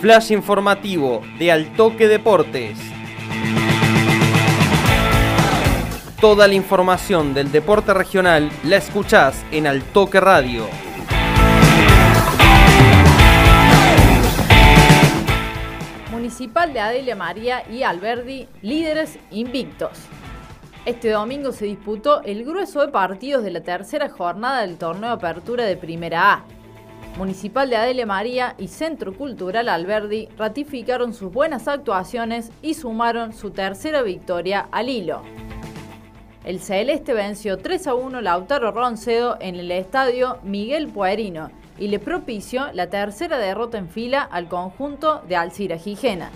Flash informativo de Altoque Deportes. Toda la información del deporte regional la escuchás en Altoque Radio. Municipal de Adelia María y Alberdi, líderes invictos. Este domingo se disputó el grueso de partidos de la tercera jornada del torneo Apertura de Primera A. Municipal de Adelia María y Centro Cultural Alberdi ratificaron sus buenas actuaciones y sumaron su tercera victoria al hilo. El Celeste venció 3 a 1 Lautaro Roncedo en el estadio Miguel Puerino y le propició la tercera derrota en fila al conjunto de Alcira Gijena.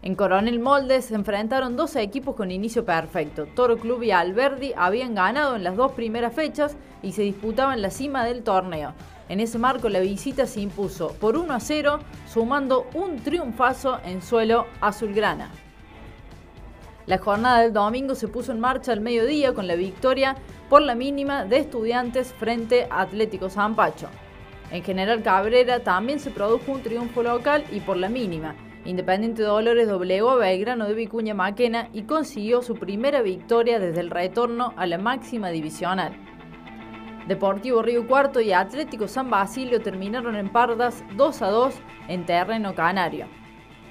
En Coronel Moldes se enfrentaron dos equipos con inicio perfecto. Toro Club y Alberdi habían ganado en las dos primeras fechas y se disputaban la cima del torneo. En ese marco la visita se impuso por 1 a 0, sumando un triunfazo en suelo azulgrana. La jornada del domingo se puso en marcha al mediodía con la victoria por la mínima de estudiantes frente a Atlético Zampacho. En General Cabrera también se produjo un triunfo local y por la mínima. Independiente Dolores doblegó a Belgrano de Vicuña Maquena y consiguió su primera victoria desde el retorno a la máxima divisional. Deportivo Río Cuarto y Atlético San Basilio terminaron en Pardas 2 a 2 en terreno canario.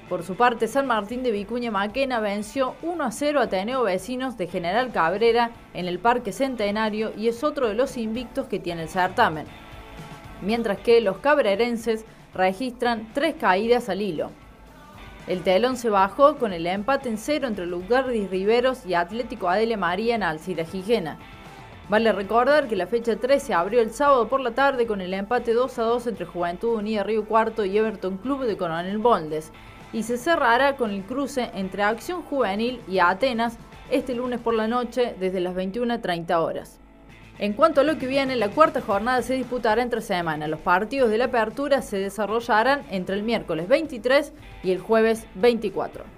Por su parte, San Martín de Vicuña Maquena venció 1 a 0 a Ateneo Vecinos de General Cabrera en el Parque Centenario y es otro de los invictos que tiene el certamen. Mientras que los cabrerenses registran tres caídas al hilo. El telón se bajó con el empate en cero entre Lugardis Riveros y Atlético Adelia María en Alcira Gijena. Vale recordar que la fecha 13 se abrió el sábado por la tarde con el empate 2 a 2 entre Juventud Unida Río Cuarto y Everton Club de Coronel Boldes y se cerrará con el cruce entre Acción Juvenil y Atenas este lunes por la noche desde las 21.30 horas. En cuanto a lo que viene, la cuarta jornada se disputará entre semana. Los partidos de la apertura se desarrollarán entre el miércoles 23 y el jueves 24.